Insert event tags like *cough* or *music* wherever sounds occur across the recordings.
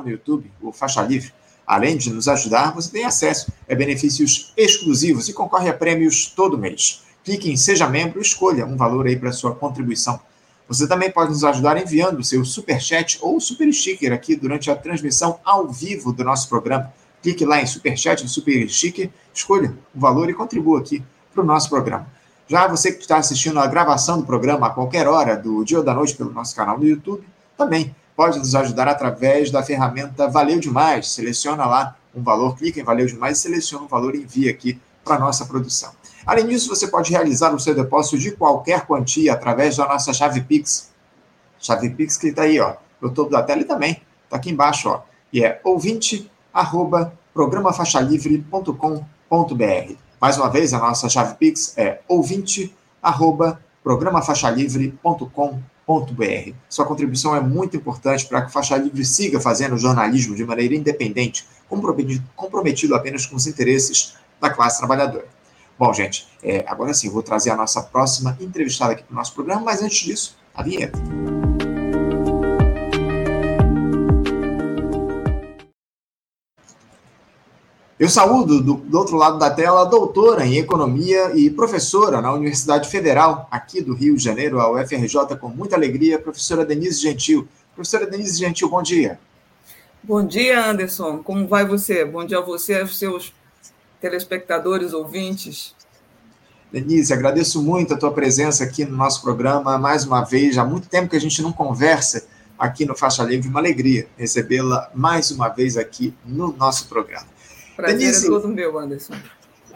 no YouTube, o Faixa Livre. Além de nos ajudar, você tem acesso a benefícios exclusivos e concorre a prêmios todo mês. Clique em Seja Membro e escolha um valor aí para sua contribuição. Você também pode nos ajudar enviando o seu super chat ou super sticker aqui durante a transmissão ao vivo do nosso programa. Clique lá em super chat, super sticker, escolha o valor e contribua aqui para o nosso programa. Já você que está assistindo a gravação do programa a qualquer hora do dia ou da noite pelo nosso canal no YouTube, também pode nos ajudar através da ferramenta Valeu Demais. Seleciona lá um valor, clica em Valeu Demais seleciona um valor e envia aqui para nossa produção. Além disso, você pode realizar o seu depósito de qualquer quantia através da nossa chave Pix. Chave Pix que está aí, ó, no topo da tela e também está aqui embaixo, ó. E é ouvinte, arroba, programafaixalivre.com.br. Mais uma vez, a nossa chave Pix é ouvinte, arroba, programafaixalivre.com.br. Sua contribuição é muito importante para que o Faixa Livre siga fazendo jornalismo de maneira independente, comprometido apenas com os interesses da classe trabalhadora. Bom, gente, é, agora sim, vou trazer a nossa próxima entrevistada aqui para o nosso programa, mas antes disso, a vinheta. Eu saúdo do, do, outro lado da tela a doutora em economia e professora na Universidade Federal aqui do Rio de Janeiro, a UFRJ, com muita alegria, professora Denise Gentil. Professora Denise Gentil, bom dia. Bom dia, Anderson. Como vai você? Bom dia a você e aos seus telespectadores, ouvintes. Denise, agradeço muito a tua presença aqui no nosso programa mais uma vez. Há muito tempo que a gente não conversa aqui no Faixa Livre, uma alegria recebê-la mais uma vez aqui no nosso programa. Prazer Denise, é todo meu, Anderson.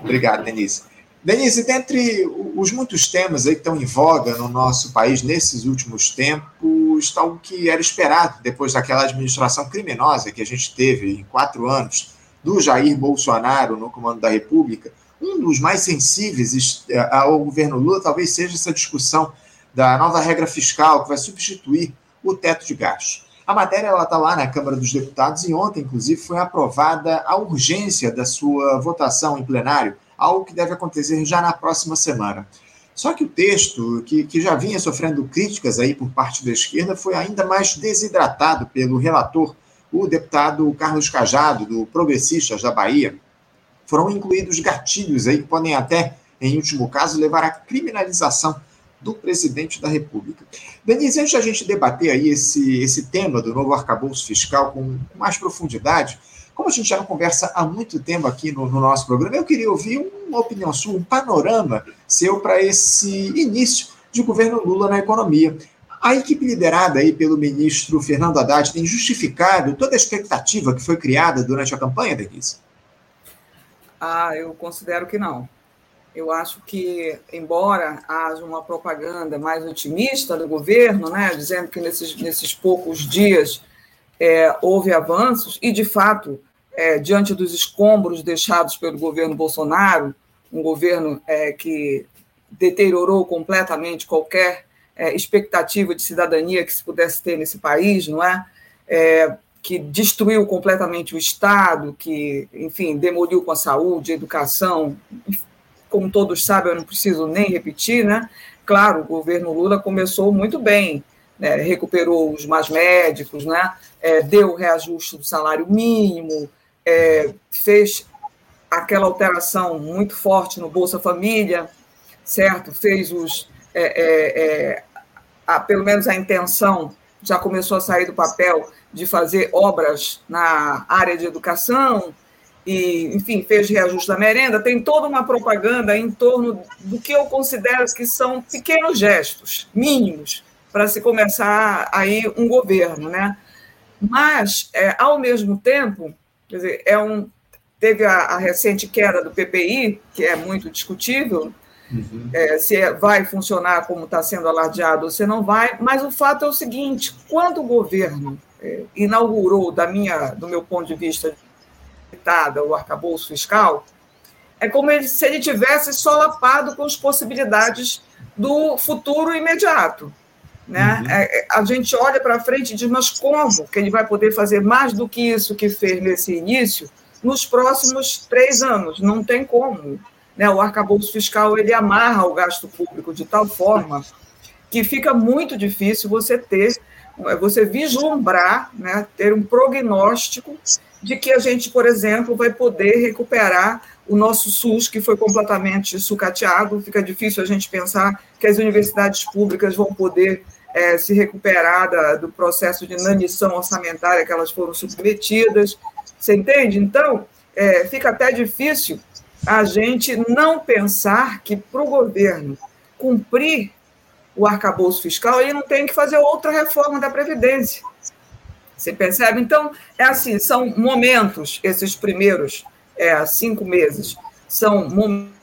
Obrigado, Denise. Denise, dentre os muitos temas aí que estão em voga no nosso país nesses últimos tempos, está o que era esperado depois daquela administração criminosa que a gente teve em quatro anos do Jair Bolsonaro no comando da República. Um dos mais sensíveis eh, ao governo Lula talvez seja essa discussão da nova regra fiscal que vai substituir o teto de gastos. A matéria está lá na Câmara dos Deputados e ontem, inclusive, foi aprovada a urgência da sua votação em plenário, algo que deve acontecer já na próxima semana. Só que o texto, que, que já vinha sofrendo críticas aí por parte da esquerda, foi ainda mais desidratado pelo relator, o deputado Carlos Cajado, do Progressistas da Bahia. Foram incluídos gatilhos aí que podem até, em último caso, levar à criminalização do presidente da República. Denise, antes de a gente debater aí esse, esse tema do novo arcabouço fiscal com mais profundidade, como a gente já conversa há muito tempo aqui no, no nosso programa, eu queria ouvir uma opinião sua, um panorama seu para esse início de governo Lula na economia. A equipe liderada aí pelo ministro Fernando Haddad tem justificado toda a expectativa que foi criada durante a campanha, Denise? Ah, eu considero que não. Eu acho que, embora haja uma propaganda mais otimista do governo, né, dizendo que nesses, nesses poucos dias é, houve avanços, e, de fato, é, diante dos escombros deixados pelo governo Bolsonaro, um governo é, que deteriorou completamente qualquer é, expectativa de cidadania que se pudesse ter nesse país, não é? é? que destruiu completamente o Estado, que, enfim, demoliu com a saúde, a educação, como todos sabem, eu não preciso nem repetir, né? Claro, o governo Lula começou muito bem, né? recuperou os mais médicos, né? É, deu o reajuste do salário mínimo, é, fez aquela alteração muito forte no Bolsa Família, certo? Fez os, é, é, é a, pelo menos a intenção já começou a sair do papel de fazer obras na área de educação, e, enfim, fez reajuste da merenda, tem toda uma propaganda em torno do que eu considero que são pequenos gestos, mínimos, para se começar aí um governo, né? Mas, é, ao mesmo tempo, quer dizer, é um, teve a, a recente queda do PPI, que é muito discutível, uhum. é, se é, vai funcionar como está sendo alardeado ou se não vai, mas o fato é o seguinte, quando o governo é, inaugurou, da minha, do meu ponto de vista, o arcabouço fiscal, é como se ele tivesse solapado com as possibilidades do futuro imediato. Né? Uhum. É, é a gente olha para frente e diz, mas como que ele vai poder fazer mais do que isso que fez nesse início nos próximos três anos? Não tem como. Né? O arcabouço fiscal ele amarra o gasto público de tal forma que fica muito difícil você ter é você vislumbrar, né, ter um prognóstico de que a gente, por exemplo, vai poder recuperar o nosso SUS, que foi completamente sucateado. Fica difícil a gente pensar que as universidades públicas vão poder é, se recuperar da, do processo de inanição orçamentária que elas foram submetidas. Você entende? Então, é, fica até difícil a gente não pensar que para o governo cumprir o arcabouço fiscal, ele não tem que fazer outra reforma da Previdência. Você percebe? Então, é assim, são momentos, esses primeiros é, cinco meses, são momentos.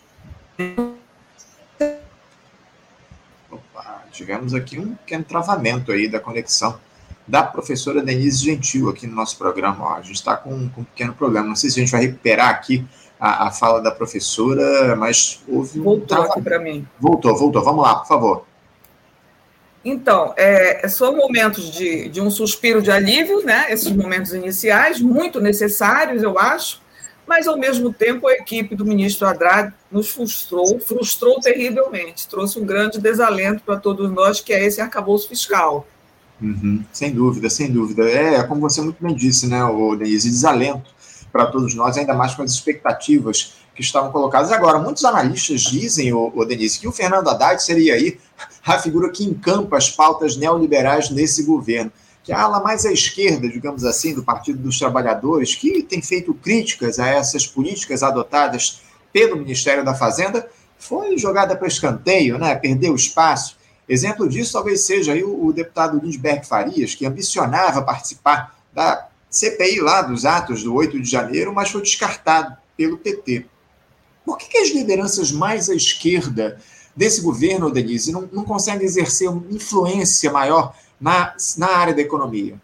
Opa, tivemos aqui um pequeno travamento aí da conexão da professora Denise Gentil aqui no nosso programa. Ó, a gente está com, com, um pequeno problema. Não sei se a gente vai recuperar aqui a, a fala da professora, mas houve um. Voltou aqui para mim. Voltou, voltou. Vamos lá, por favor. Então, é, são momentos de, de um suspiro de alívio, né? Esses momentos iniciais, muito necessários, eu acho, mas ao mesmo tempo a equipe do ministro Haddad nos frustrou, frustrou terrivelmente, trouxe um grande desalento para todos nós, que é esse arcabouço fiscal. Uhum, sem dúvida, sem dúvida. É, como você muito bem disse, né, Denise, desalento para todos nós, ainda mais com as expectativas que estavam colocadas. Agora, muitos analistas dizem, o, o Denise, que o Fernando Haddad seria aí a figura que encampa as pautas neoliberais nesse governo. Que a ala mais à esquerda, digamos assim, do Partido dos Trabalhadores, que tem feito críticas a essas políticas adotadas pelo Ministério da Fazenda, foi jogada para escanteio, né? perdeu espaço. Exemplo disso talvez seja aí o, o deputado Lindbergh Farias, que ambicionava participar da CPI lá dos atos do 8 de janeiro, mas foi descartado pelo PT. Por que, que as lideranças mais à esquerda desse governo, Denise, não, não conseguem exercer uma influência maior na, na área da economia?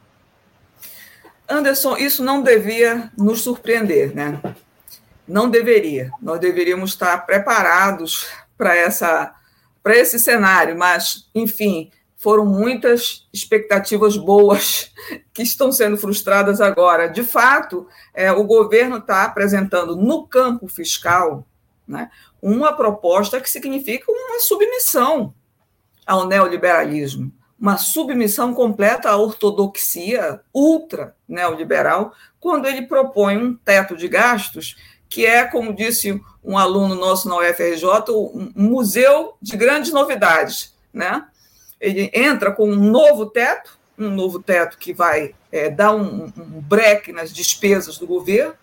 Anderson, isso não devia nos surpreender, né? Não deveria. Nós deveríamos estar preparados para essa para esse cenário, mas enfim, foram muitas expectativas boas *laughs* que estão sendo frustradas agora. De fato, é, o governo está apresentando no campo fiscal né, uma proposta que significa uma submissão ao neoliberalismo, uma submissão completa à ortodoxia ultra neoliberal, quando ele propõe um teto de gastos que é, como disse um aluno nosso na UFRJ, um museu de grandes novidades, né? Ele entra com um novo teto, um novo teto que vai é, dar um, um breque nas despesas do governo,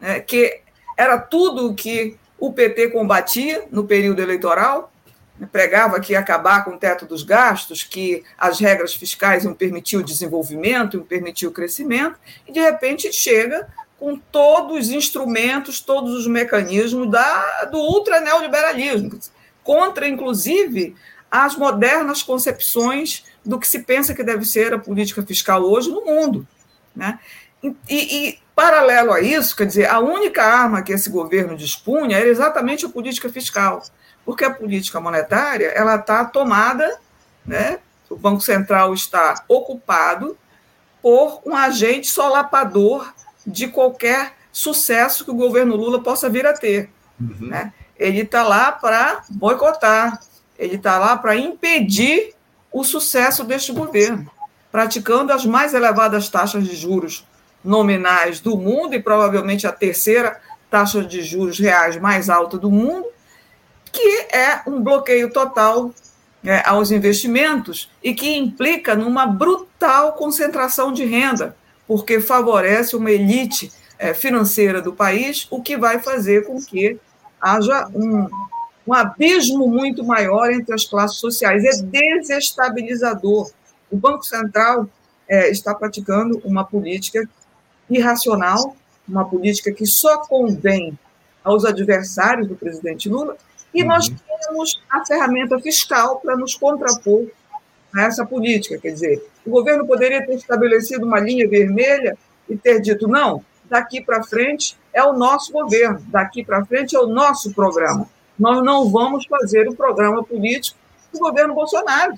né, que era tudo o que o PT combatia no período eleitoral, né, pregava que ia acabar com o teto dos gastos, que as regras fiscais iam permitir o desenvolvimento, iam permitir o crescimento, e de repente chega com todos os instrumentos, todos os mecanismos da, do ultraneoliberalismo, contra, inclusive, as modernas concepções do que se pensa que deve ser a política fiscal hoje no mundo. Né? E, e, paralelo a isso, quer dizer, a única arma que esse governo dispunha era exatamente a política fiscal, porque a política monetária ela está tomada, né? o Banco Central está ocupado por um agente solapador de qualquer sucesso que o governo Lula possa vir a ter. Uhum. Né? Ele está lá para boicotar, ele está lá para impedir o sucesso deste governo, praticando as mais elevadas taxas de juros nominais do mundo e provavelmente a terceira taxa de juros reais mais alta do mundo, que é um bloqueio total é, aos investimentos e que implica numa brutal concentração de renda, porque favorece uma elite é, financeira do país, o que vai fazer com que haja um, um abismo muito maior entre as classes sociais. É desestabilizador. O Banco Central é, está praticando uma política irracional, uma política que só convém aos adversários do presidente Lula, e nós uhum. temos a ferramenta fiscal para nos contrapor a essa política. Quer dizer, o governo poderia ter estabelecido uma linha vermelha e ter dito: não, daqui para frente é o nosso governo, daqui para frente é o nosso programa. Nós não vamos fazer o programa político do governo Bolsonaro.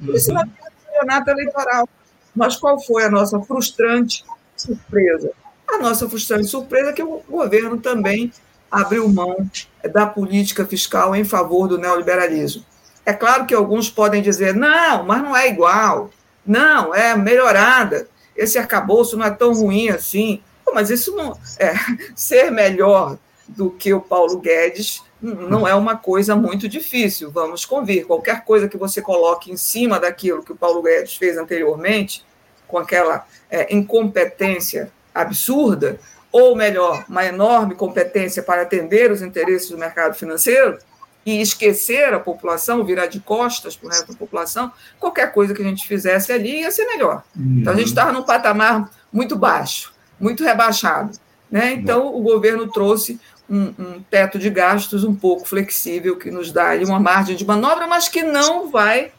Isso uhum. não é campeonato eleitoral. Mas qual foi a nossa frustrante surpresa? A nossa frustrante surpresa é que o governo também abriu mão da política fiscal em favor do neoliberalismo. É claro que alguns podem dizer, não, mas não é igual. Não, é melhorada. Esse arcabouço não é tão ruim assim. Pô, mas isso não. É, *laughs* ser melhor do que o Paulo Guedes não é uma coisa muito difícil, vamos convir. Qualquer coisa que você coloque em cima daquilo que o Paulo Guedes fez anteriormente, com aquela é, incompetência absurda, ou melhor, uma enorme competência para atender os interesses do mercado financeiro e esquecer a população, virar de costas para o resto da população, qualquer coisa que a gente fizesse ali ia ser melhor. Uhum. Então a gente estava num patamar muito baixo, muito rebaixado. Né? Então o governo trouxe um, um, teto de gastos um pouco flexível, que nos dá ali uma margem de manobra, mas que não vai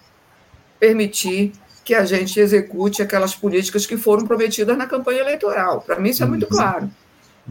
permitir que a gente execute aquelas políticas que foram prometidas na campanha eleitoral. Para mim, isso é muito uhum. claro.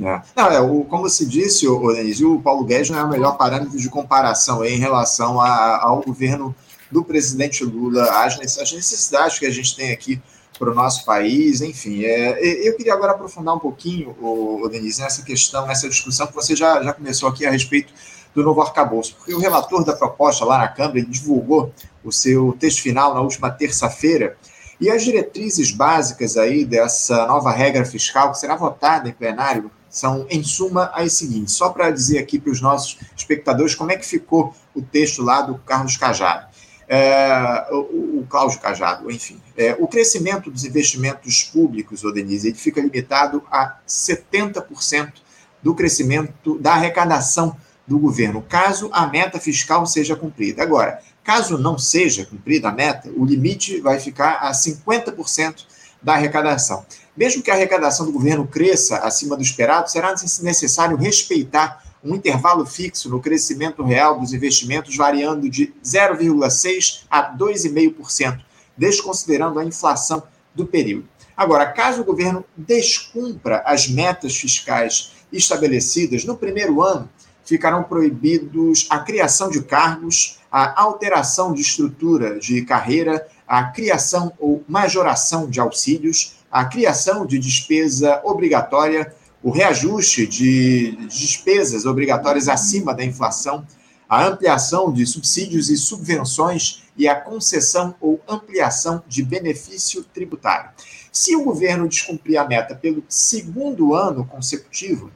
É. Não, é, o, como se disse, o, Denise, o Paulo Guedes não é o melhor parâmetro de comparação em relação a, ao governo do presidente Lula, as necessidades que a gente tem aqui para o nosso país, enfim. É, eu queria agora aprofundar um pouquinho, o, Denise, nessa questão, nessa discussão que você já, já começou aqui a respeito do novo arcabouço, porque o relator da proposta lá na Câmara divulgou o seu texto final na última terça-feira, e as diretrizes básicas aí dessa nova regra fiscal que será votada em plenário são, em suma, as seguintes. Só para dizer aqui para os nossos espectadores como é que ficou o texto lá do Carlos Cajado. É, o, o Cláudio Cajado, enfim. É, o crescimento dos investimentos públicos, Denise, ele fica limitado a 70% do crescimento da arrecadação do governo, caso a meta fiscal seja cumprida. Agora, caso não seja cumprida a meta, o limite vai ficar a 50% da arrecadação. Mesmo que a arrecadação do governo cresça acima do esperado, será necessário respeitar um intervalo fixo no crescimento real dos investimentos, variando de 0,6% a 2,5%, desconsiderando a inflação do período. Agora, caso o governo descumpra as metas fiscais estabelecidas no primeiro ano, ficarão proibidos a criação de cargos, a alteração de estrutura de carreira, a criação ou majoração de auxílios, a criação de despesa obrigatória, o reajuste de despesas obrigatórias acima da inflação, a ampliação de subsídios e subvenções e a concessão ou ampliação de benefício tributário. Se o governo descumprir a meta pelo segundo ano consecutivo,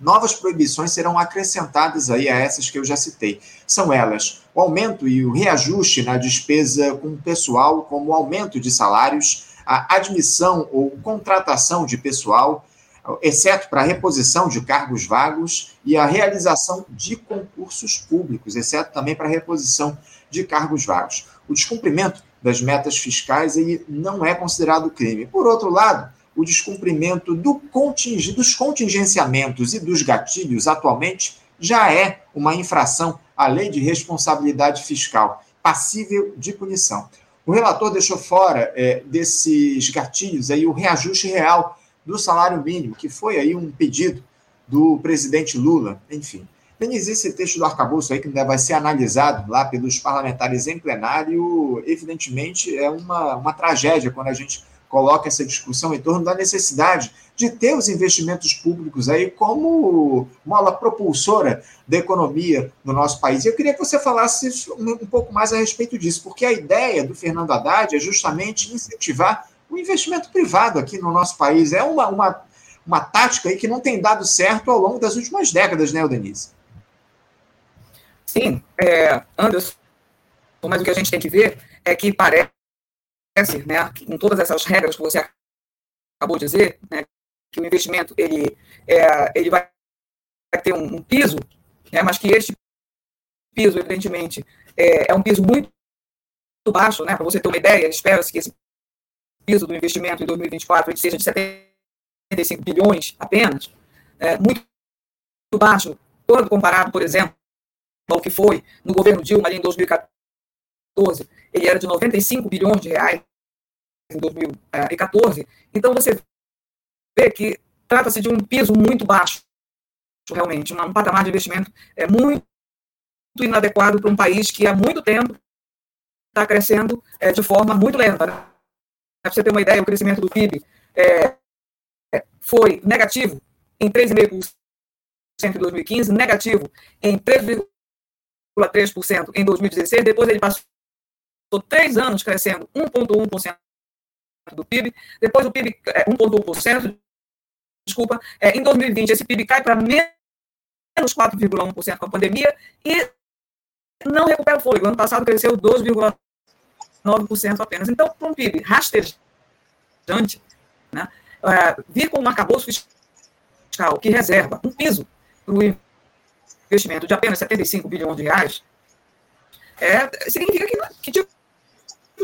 novas proibições serão acrescentadas aí a essas que eu já citei. São elas o aumento e o reajuste na despesa com pessoal, como o aumento de salários, a admissão ou contratação de pessoal, exceto para a reposição de cargos vagos e a realização de concursos públicos, exceto também para a reposição de cargos vagos. O descumprimento das metas fiscais ele não é considerado crime. Por outro lado, o descumprimento do dos contingenciamentos e dos gatilhos atualmente já é uma infração à lei de responsabilidade fiscal, passível de punição. O relator deixou fora é, desses gatilhos aí o reajuste real do salário mínimo, que foi aí um pedido do presidente Lula, enfim. Denise, esse texto do arcabouço aí que ainda vai ser analisado lá pelos parlamentares em plenário, evidentemente é uma, uma tragédia quando a gente coloca essa discussão em torno da necessidade de ter os investimentos públicos aí como mola propulsora da economia no nosso país. Eu queria que você falasse um pouco mais a respeito disso, porque a ideia do Fernando Haddad é justamente incentivar o investimento privado aqui no nosso país. É uma, uma, uma tática aí que não tem dado certo ao longo das últimas décadas, né, Denise? Sim, é, Anderson, mas o que a gente tem que ver é que parece né, com todas essas regras que você acabou de dizer, né, que o investimento ele, é, ele vai ter um, um piso, né, mas que este piso, evidentemente, é, é um piso muito baixo, né, para você ter uma ideia, espera-se que esse piso do investimento em 2024 seja de 75 bilhões apenas, é, muito baixo, quando comparado, por exemplo, ao que foi no governo Dilma ali em 2014, ele era de 95 bilhões de reais em 2014. Então, você vê que trata-se de um piso muito baixo, realmente, um patamar de investimento é muito inadequado para um país que há muito tempo está crescendo é, de forma muito lenta. Para você ter uma ideia, o crescimento do PIB é, foi negativo em 3,5% em 2015, negativo em 3,5% 1,3% em 2016, depois ele passou três anos crescendo 1,1% do PIB, depois o PIB é 1,1%, desculpa, é, em 2020 esse PIB cai para menos 4,1% com a pandemia e não recupera o fôlego. Ano passado cresceu 12,9% apenas. Então, para um PIB rastejante, né, é, vir com um arcabouço fiscal que reserva um piso para o investimento de apenas 75 bilhões de reais, é, significa que, que tipo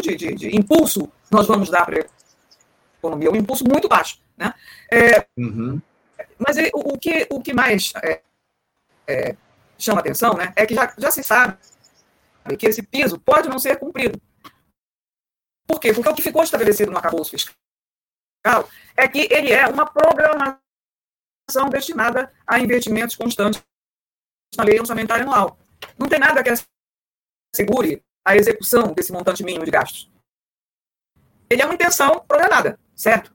de, de, de, impulso nós vamos dar para a economia? Um impulso muito baixo. Né? É, uhum. Mas o, o, que, o que mais é, é, chama atenção né, é que já, já se sabe que esse piso pode não ser cumprido. Por quê? Porque o que ficou estabelecido no arcabouço fiscal é que ele é uma programação destinada a investimentos constantes na lei orçamentária anual. Não tem nada que assegure a execução desse montante mínimo de gastos. Ele é uma intenção programada, certo?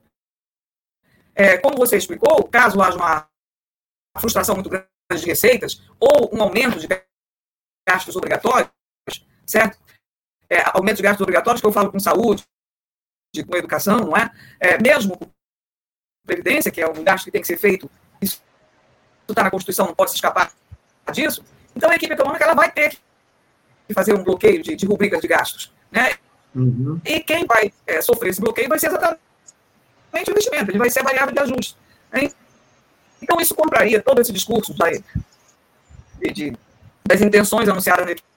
É, como você explicou, caso haja uma frustração muito grande de receitas ou um aumento de gastos obrigatórios, certo? É, aumento de gastos obrigatórios que eu falo com saúde, com educação, não é? é mesmo com previdência, que é um gasto que tem que ser feito, isso está na Constituição, não pode se escapar disso. Então a equipe econômica ela vai ter que fazer um bloqueio de, de rubricas de gastos, né? Uhum. E quem vai é, sofrer esse bloqueio vai ser exatamente o investimento, ele vai ser a variável de ajuste. Né? Então, isso compraria todo esse discurso de, de, das intenções anunciadas na equipe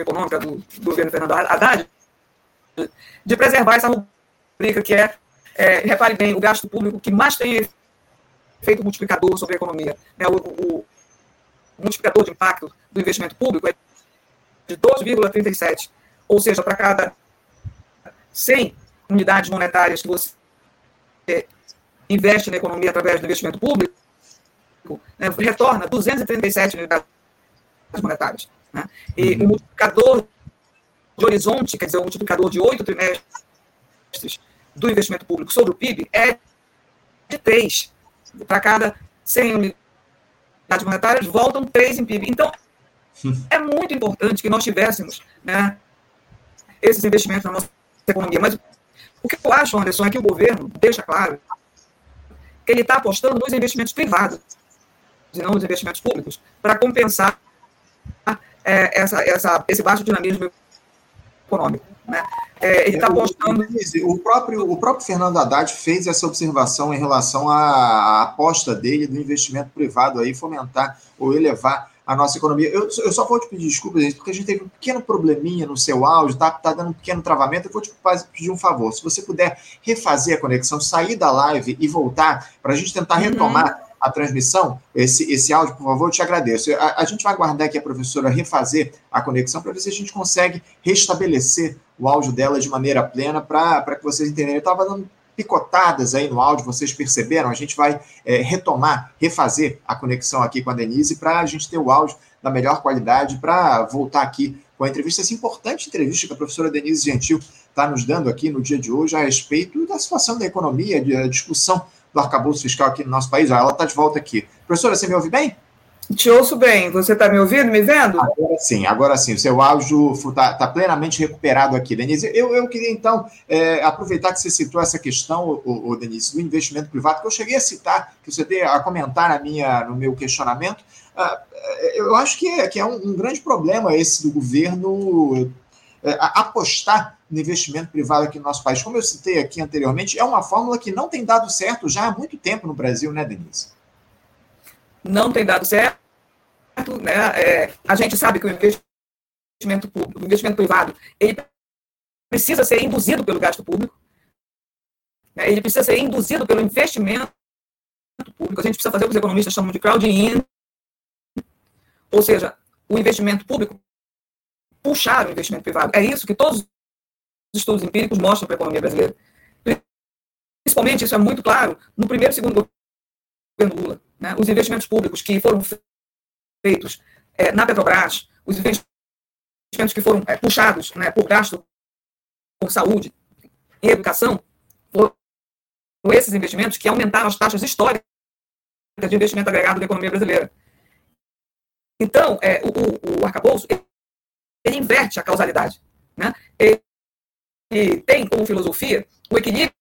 econômica do, do governo Fernando Haddad de, preservar essa rubrica que é, é, repare bem, o gasto público que mais tem efeito multiplicador sobre a economia. Né? O, o, multiplicador de impacto do investimento público é de 12,37, ou seja, para cada 100 unidades monetárias que você investe na economia através do investimento público, né, retorna 237 unidades monetárias. Né? E o multiplicador de horizonte, quer dizer, o multiplicador de oito trimestres do investimento público sobre o PIB é de 3. Para cada 100 unidades monetárias, voltam 3 em PIB. Então, é muito importante que nós tivéssemos né, esses investimentos na nossa economia. Mas o que eu acho, Anderson, é que o governo deixa claro que ele está apostando nos investimentos privados e não nos investimentos públicos para compensar é, essa, essa, esse baixo dinamismo econômico. Né? É, ele está apostando. O próprio, o próprio Fernando Haddad fez essa observação em relação à, à aposta dele do investimento privado aí fomentar ou elevar a nossa economia. Eu, eu só vou te pedir desculpas, porque a gente teve um pequeno probleminha no seu áudio, tá, tá dando um pequeno travamento. Eu vou te pedir um favor. Se você puder refazer a conexão, sair da live e voltar, para a gente tentar uhum. A transmissão, esse, esse áudio, por favor, eu te agradeço. A, a gente vai aguardar aqui a professora refazer a conexão para ver se a gente consegue restabelecer o áudio dela de maneira plena para que vocês entenderem. Eu estava dando picotadas aí no áudio, vocês perceberam? A gente vai é, retomar, refazer a conexão aqui com a Denise para a gente ter o áudio da melhor qualidade para voltar aqui com a entrevista, essa importante entrevista que a professora Denise Gentil está nos dando aqui no dia de hoje a respeito da situação da economia, da discussão do arcabouço fiscal aqui no nosso país. ela está de volta aqui. Professora, você me ouve bem? Te ouço bem. Você está me ouvindo, me vendo? Agora sim, agora sim. O seu áudio está tá plenamente recuperado aqui, Denise. Eu, eu queria, então, é, aproveitar que você citou essa questão, o, o, Denise, do investimento privado, que eu cheguei a citar, que você deu a comentar na minha, no meu questionamento. Uh, eu acho que é, que é um, um, grande problema esse do governo é, apostar no investimento privado aqui no nosso país. Como eu citei aqui anteriormente, é uma fórmula que não tem dado certo já há muito tempo no Brasil, né, Denise? Não tem dado certo né? É, a gente sabe que o investimento público, o investimento privado, ele precisa ser induzido pelo gasto público, né? ele precisa ser induzido pelo investimento público. A gente precisa fazer o que os economistas chamam de crowding ou seja, o investimento público puxar o investimento privado. É isso que todos os estudos empíricos mostram para a economia brasileira. Principalmente, isso é muito claro no primeiro e segundo governo Lula. Né? Os investimentos públicos que foram feitos é, na Petrobras, os investimentos que foram é, puxados né, por gasto por saúde e educação, foram esses investimentos que aumentaram as taxas históricas de investimento agregado da economia brasileira. Então, é, o, o, o arcabouço, ele, inverte a causalidade. Né? Ele, tem como filosofia o equilíbrio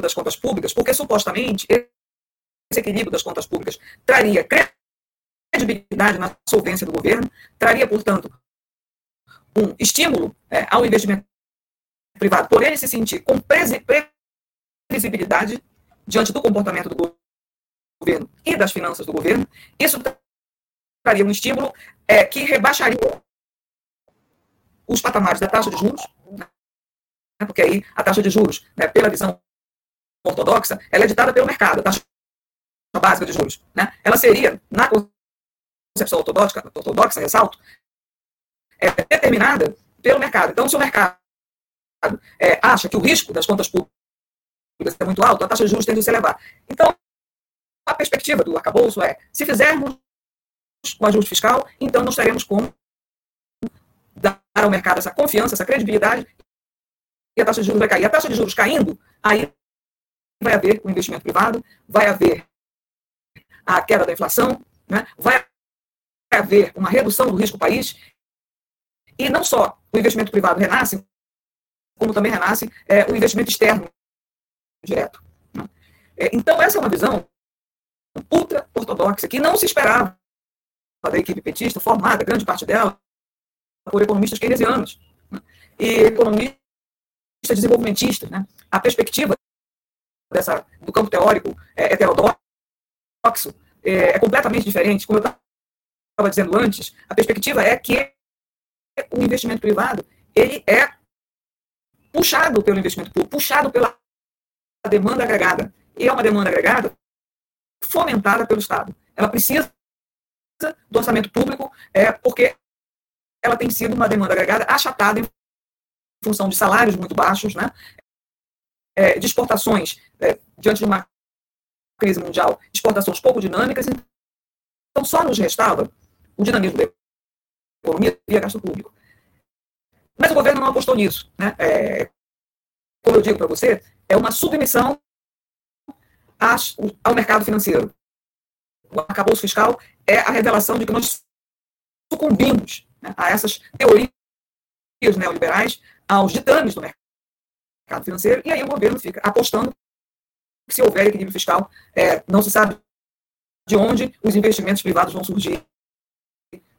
das contas públicas, porque supostamente esse equilíbrio das contas públicas traria credibilidade na solvência do governo, traria, portanto, um estímulo é, ao investimento privado, por ele se sentir com previsibilidade diante do comportamento do governo e das finanças do governo, isso traria um estímulo é, que rebaixaria os patamares da taxa de juros, né? Porque aí a taxa de juros, né, pela visão ortodoxa, ela é ditada pelo mercado, a taxa básica de juros. Né? Ela seria, na concepção ortodoxa, ortodoxa ressalto, é determinada pelo mercado. Então, se o mercado é, acha que o risco das contas públicas é muito alto, a taxa de juros tende a se elevar. Então, a perspectiva do arcabouço é, se fizermos o ajuste fiscal, então nós teremos como dar ao mercado essa confiança, essa credibilidade, e a taxa de juros vai cair. A taxa de juros caindo, aí vai haver o investimento privado, vai haver a queda da inflação, né? vai haver uma redução do risco país, e não só o investimento privado renasce, como também renasce é, o investimento externo direto. Né? É, então, essa é uma visão ultra ortodoxa que não se esperava da equipe petista, formada, grande parte dela, por economistas keynesianos né? e economistas desenvolvimentistas. Né? A perspectiva dessa, do campo teórico é, heterodoxo é, é completamente diferente. Como eu estava dizendo antes, a perspectiva é que o investimento privado ele é puxado pelo investimento público, puxado pela demanda agregada. E é uma demanda agregada fomentada pelo Estado. Ela precisa do orçamento público é, porque ela tem sido uma demanda agregada achatada em função de salários muito baixos, né? É, de exportações, é, diante de uma crise mundial, exportações pouco dinâmicas. Então, só nos restava o dinamismo da economia via gasto público. Mas o governo não apostou nisso. Né? É, como eu digo para você, é uma submissão ao mercado financeiro. O arcabouço fiscal é a revelação de que nós sucumbimos né, a essas teorias neoliberais, aos ditames do mercado financeiro, e aí o governo fica apostando que se houver equilíbrio fiscal, é, não se sabe de onde os investimentos privados vão surgir,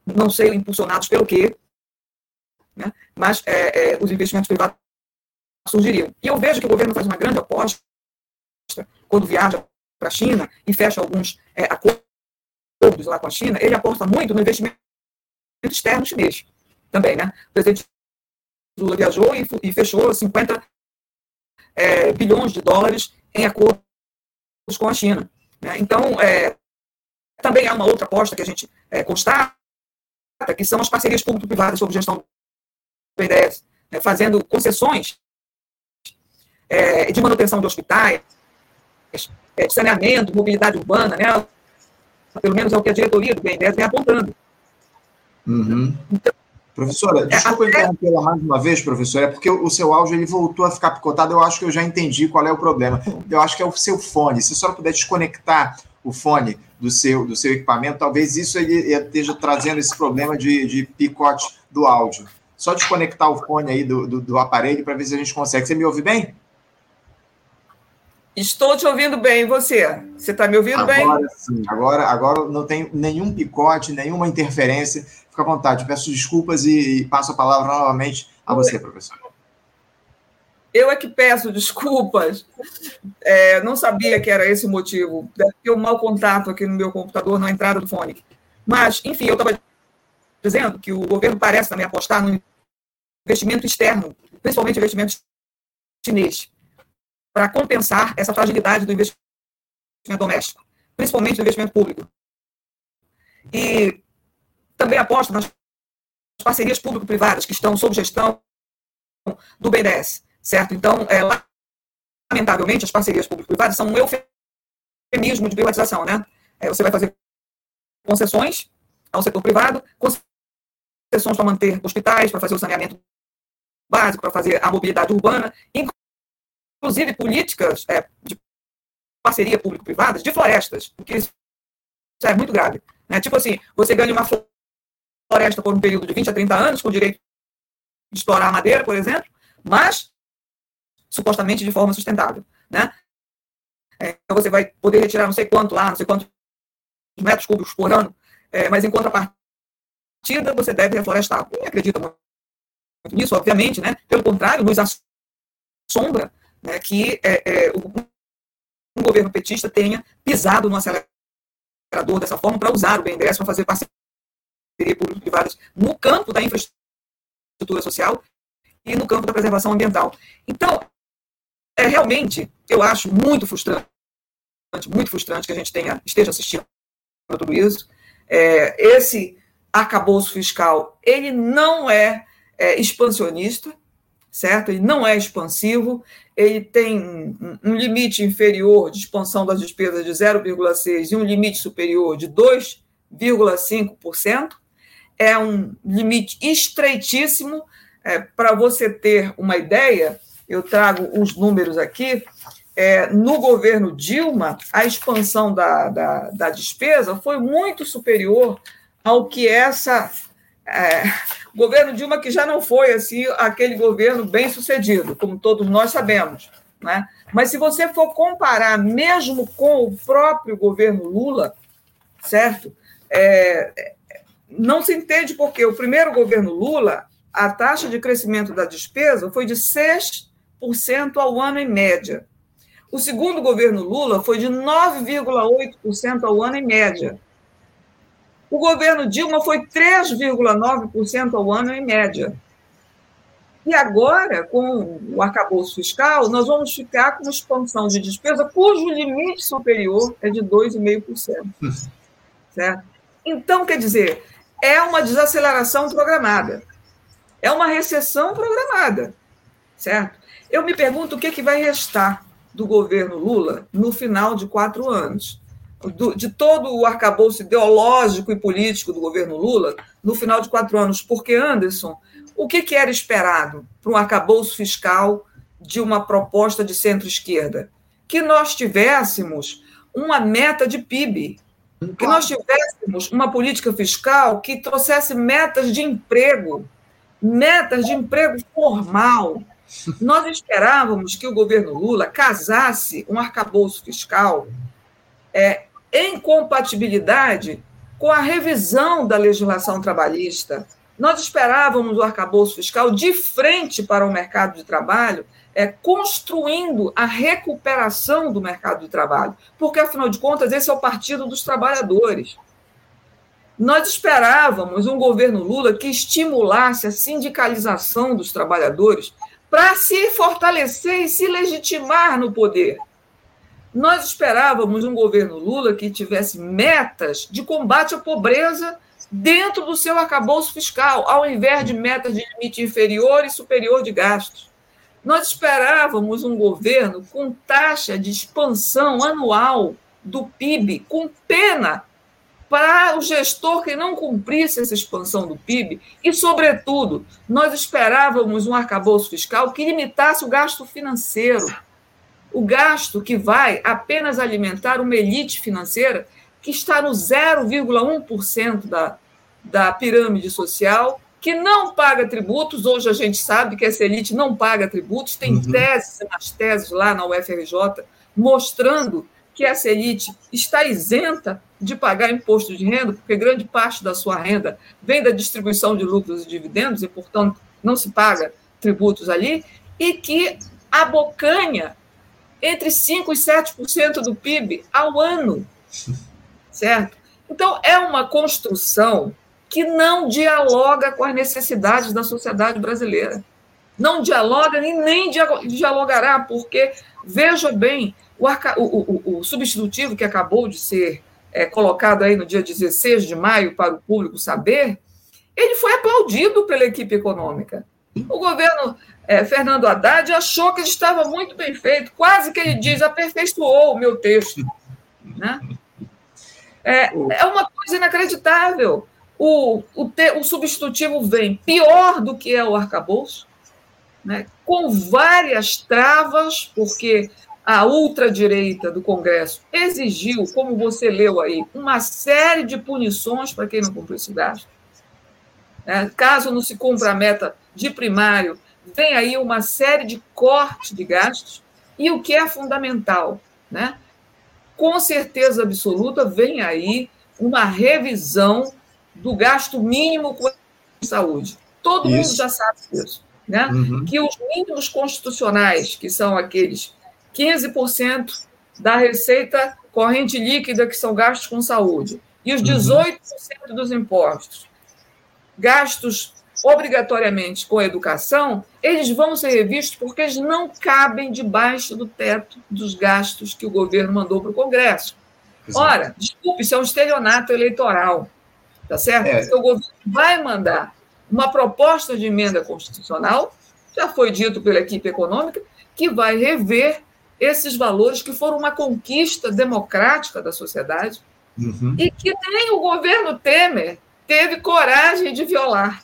não sei impulsionados pelo quê, né? mas é, é, os investimentos privados surgiriam. E eu vejo que o governo faz uma grande aposta quando viaja para a China e fecha alguns é, acordos lá com a China, ele aposta muito no investimento externo chinês também. Né? O presidente Lula viajou e, e fechou 50 é, bilhões de dólares em acordos com a China. Né? Então, é, também há uma outra aposta que a gente é, constata, que são as parcerias público-privadas sob gestão do BNDES, né? fazendo concessões é, de manutenção de hospitais, é, de saneamento, mobilidade urbana, né? pelo menos é o que a diretoria do BNDES vem apontando. Uhum. Então, Professora, é, desculpa interrompê-la mais uma vez, professora, é porque o seu áudio ele voltou a ficar picotado. Eu acho que eu já entendi qual é o problema. Eu acho que é o seu fone. Se a senhora puder desconectar o fone do seu, do seu equipamento, talvez isso ele esteja trazendo esse problema de, de picote do áudio. Só desconectar o fone aí do, do, do aparelho para ver se a gente consegue. Você me ouve bem? Estou te ouvindo bem, você? Você está me ouvindo agora, bem? Agora sim, agora, agora não tem nenhum picote, nenhuma interferência. Fica à vontade, peço desculpas e, e passo a palavra novamente a você, professor. Eu é que peço desculpas. É, não sabia que era esse o motivo. Deve ter um mau contato aqui no meu computador, na entrada do fone. Mas, enfim, eu estava dizendo que o governo parece também apostar no investimento externo, principalmente investimento chinês para compensar essa fragilidade do investimento doméstico, principalmente do investimento público. E também aposta nas parcerias público-privadas que estão sob gestão do BNDES, certo? Então, é, lamentavelmente, as parcerias público-privadas são um eufemismo de privatização, né? É, você vai fazer concessões ao setor privado, concessões para manter hospitais, para fazer o saneamento básico, para fazer a mobilidade urbana, inclusive políticas é, de parceria público-privadas de florestas, o que isso é muito grave. Né? Tipo assim, você ganha uma floresta por um período de 20 a 30 anos, com direito de explorar a madeira, por exemplo, mas supostamente de forma sustentável. Né? É, então, você vai poder retirar não sei quanto lá, não sei quantos metros cúbicos por ano, é, mas em contrapartida, você deve reflorestar. Ninguém acredita muito nisso, obviamente, né? pelo contrário, nos assombra né, que é, é, o, um governo petista tenha pisado no acelerador dessa forma para usar o BNDES para fazer parceria público-privadas no campo da infraestrutura social e no campo da preservação ambiental. Então, é realmente, eu acho muito frustrante, muito frustrante que a gente tenha, esteja assistindo a tudo isso. É, esse arcabouço fiscal, ele não é, é expansionista, certo? Ele não é expansivo, ele tem um limite inferior de expansão das despesas de 0,6% e um limite superior de 2,5%. É um limite estreitíssimo. É, Para você ter uma ideia, eu trago os números aqui. É, no governo Dilma, a expansão da, da, da, despesa foi muito superior ao que essa. É, governo Dilma, que já não foi assim aquele governo bem sucedido, como todos nós sabemos. Né? Mas se você for comparar mesmo com o próprio governo Lula, certo? É, não se entende porque o primeiro governo Lula, a taxa de crescimento da despesa foi de 6% ao ano em média. O segundo governo Lula foi de 9,8% ao ano em média. O governo Dilma foi 3,9% ao ano em média. E agora, com o arcabouço fiscal, nós vamos ficar com expansão de despesa cujo limite superior é de 2,5%. Certo? Então, quer dizer, é uma desaceleração programada. É uma recessão programada. Certo? Eu me pergunto o que, é que vai restar do governo Lula no final de quatro anos do, de todo o arcabouço ideológico e político do governo Lula no final de quatro anos. Porque, Anderson, o que, que era esperado para um arcabouço fiscal de uma proposta de centro-esquerda? Que nós tivéssemos uma meta de PIB, que nós tivéssemos uma política fiscal que trouxesse metas de emprego, metas de emprego formal. Nós esperávamos que o governo Lula casasse um arcabouço fiscal é, em compatibilidade com a revisão da legislação trabalhista. Nós esperávamos o arcabouço fiscal de frente para o mercado de trabalho, é, construindo a recuperação do mercado de trabalho, porque, afinal de contas, esse é o partido dos trabalhadores. Nós esperávamos um governo Lula que estimulasse a sindicalização dos trabalhadores para se fortalecer e se legitimar no poder. Nós esperávamos um governo Lula que tivesse metas de combate à pobreza dentro do seu arcabouço fiscal, ao invés de metas de limite inferior e superior de gastos. Nós esperávamos um governo com taxa de expansão anual do PIB, com pena para o gestor que não cumprisse essa expansão do PIB, e, sobretudo, nós esperávamos um arcabouço fiscal que limitasse o gasto financeiro o gasto que vai apenas alimentar uma elite financeira que está no 0,1% da, da pirâmide social, que não paga tributos. Hoje a gente sabe que essa elite não paga tributos, tem uhum. teses nas teses lá na UFRJ mostrando que essa elite está isenta de pagar imposto de renda, porque grande parte da sua renda vem da distribuição de lucros e dividendos, e, portanto, não se paga tributos ali, e que abocanha entre 5% e 7% do PIB ao ano. Certo? Então, é uma construção que não dialoga com as necessidades da sociedade brasileira. Não dialoga e nem dialogará, porque, veja bem, o, o, o substitutivo que acabou de ser é, colocado aí no dia 16 de maio para o público saber, ele foi aplaudido pela equipe econômica. O governo é, Fernando Haddad achou que estava muito bem feito, quase que ele diz, aperfeiçoou o meu texto. Né? É, é uma coisa inacreditável. O, o, te, o substitutivo vem pior do que é o arcabouço, né? com várias travas, porque a ultradireita do Congresso exigiu, como você leu aí, uma série de punições para quem não cumpriu esse gasto. É, caso não se cumpra a meta de primário, vem aí uma série de cortes de gastos e o que é fundamental, né? Com certeza absoluta vem aí uma revisão do gasto mínimo com saúde. Todo Isso. mundo já sabe disso, né? Uhum. Que os mínimos constitucionais, que são aqueles 15% da receita corrente líquida que são gastos com saúde, e os 18% uhum. dos impostos gastos obrigatoriamente com educação, eles vão ser revistos porque eles não cabem debaixo do teto dos gastos que o governo mandou para o Congresso. Exato. Ora, desculpe, isso é um estelionato eleitoral, tá certo? É. Porque o governo vai mandar uma proposta de emenda constitucional, já foi dito pela equipe econômica, que vai rever esses valores que foram uma conquista democrática da sociedade uhum. e que nem o governo Temer teve coragem de violar.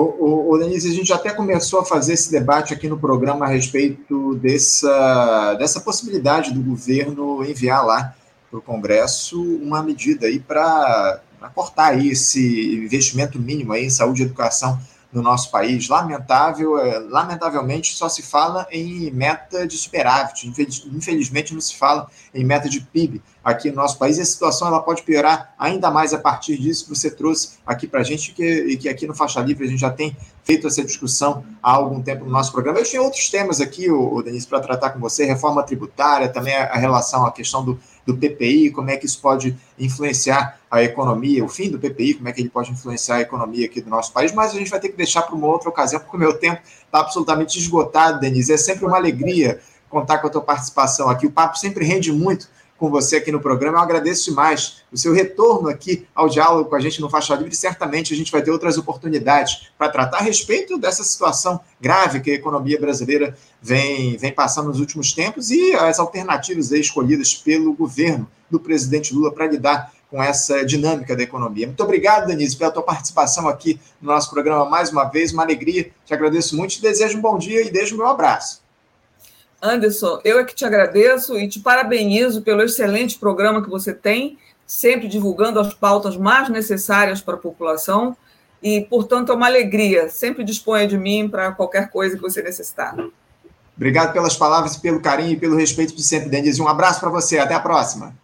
O, o, Denise, a gente até começou a fazer esse debate aqui no programa a respeito dessa, dessa possibilidade do governo enviar lá para o Congresso uma medida aí para cortar aí esse investimento mínimo aí em saúde e educação no nosso país. Lamentável, é, lamentavelmente, só se fala em meta de superávit. Infelizmente, não se fala em meta de PIB aqui no nosso país. E a situação ela pode piorar ainda mais a partir disso que você trouxe aqui para a gente, que, e que aqui no Faixa Livre a gente já tem feito essa discussão há algum tempo no nosso programa. Eu tinha outros temas aqui, o, Denise, para tratar com você: reforma tributária, também a, a relação, a questão do do PPI, como é que isso pode influenciar a economia, o fim do PPI, como é que ele pode influenciar a economia aqui do nosso país, mas a gente vai ter que deixar para uma outra ocasião, porque o meu tempo está absolutamente esgotado, Denise. É sempre uma alegria contar com a tua participação aqui. O papo sempre rende muito com você aqui no programa. Eu agradeço demais o seu retorno aqui ao diálogo com a gente no Faixa Livre. Certamente a gente vai ter outras oportunidades para tratar a respeito dessa situação grave que a economia brasileira vem, vem passando nos últimos tempos e as alternativas escolhidas pelo governo do presidente Lula para lidar com essa dinâmica da economia. Muito obrigado, Denise, pela tua participação aqui no nosso programa mais uma vez. Uma alegria. Te agradeço muito, te desejo um bom dia e deixo o meu abraço. Anderson, eu é que te agradeço e te parabenizo pelo excelente programa que você tem, sempre divulgando as pautas mais necessárias para a população. E, portanto, é uma alegria. Sempre disponha de mim para qualquer coisa que você necessitar. Obrigado pelas palavras, pelo carinho e pelo respeito de sempre, Denise. Um abraço para você. Até a próxima.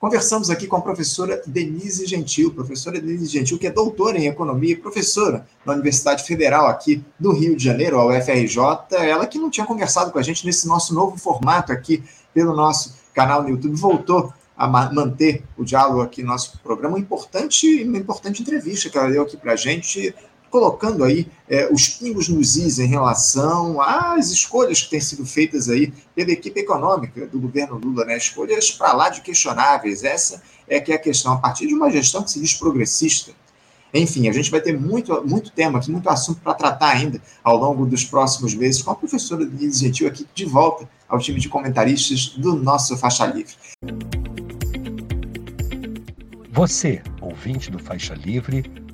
Conversamos aqui com a professora Denise Gentil, professora Denise Gentil, que é doutora em economia e professora na Universidade Federal aqui do Rio de Janeiro, a UFRJ. Ela que não tinha conversado com a gente nesse nosso novo formato aqui pelo nosso canal no YouTube, voltou a manter o diálogo aqui no nosso programa. Uma importante, uma importante entrevista que ela deu aqui para a gente, colocando aí é, os pingos nos is em relação às escolhas que têm sido feitas aí pela equipe econômica do governo Lula, né? Escolhas para lá de questionáveis. Essa é que é a questão, a partir de uma gestão que se diz progressista. Enfim, a gente vai ter muito, muito tema muito assunto para tratar ainda ao longo dos próximos meses com a professora Denise Gentil aqui de volta ao time de comentaristas do nosso Faixa Livre. Você, ouvinte do Faixa Livre,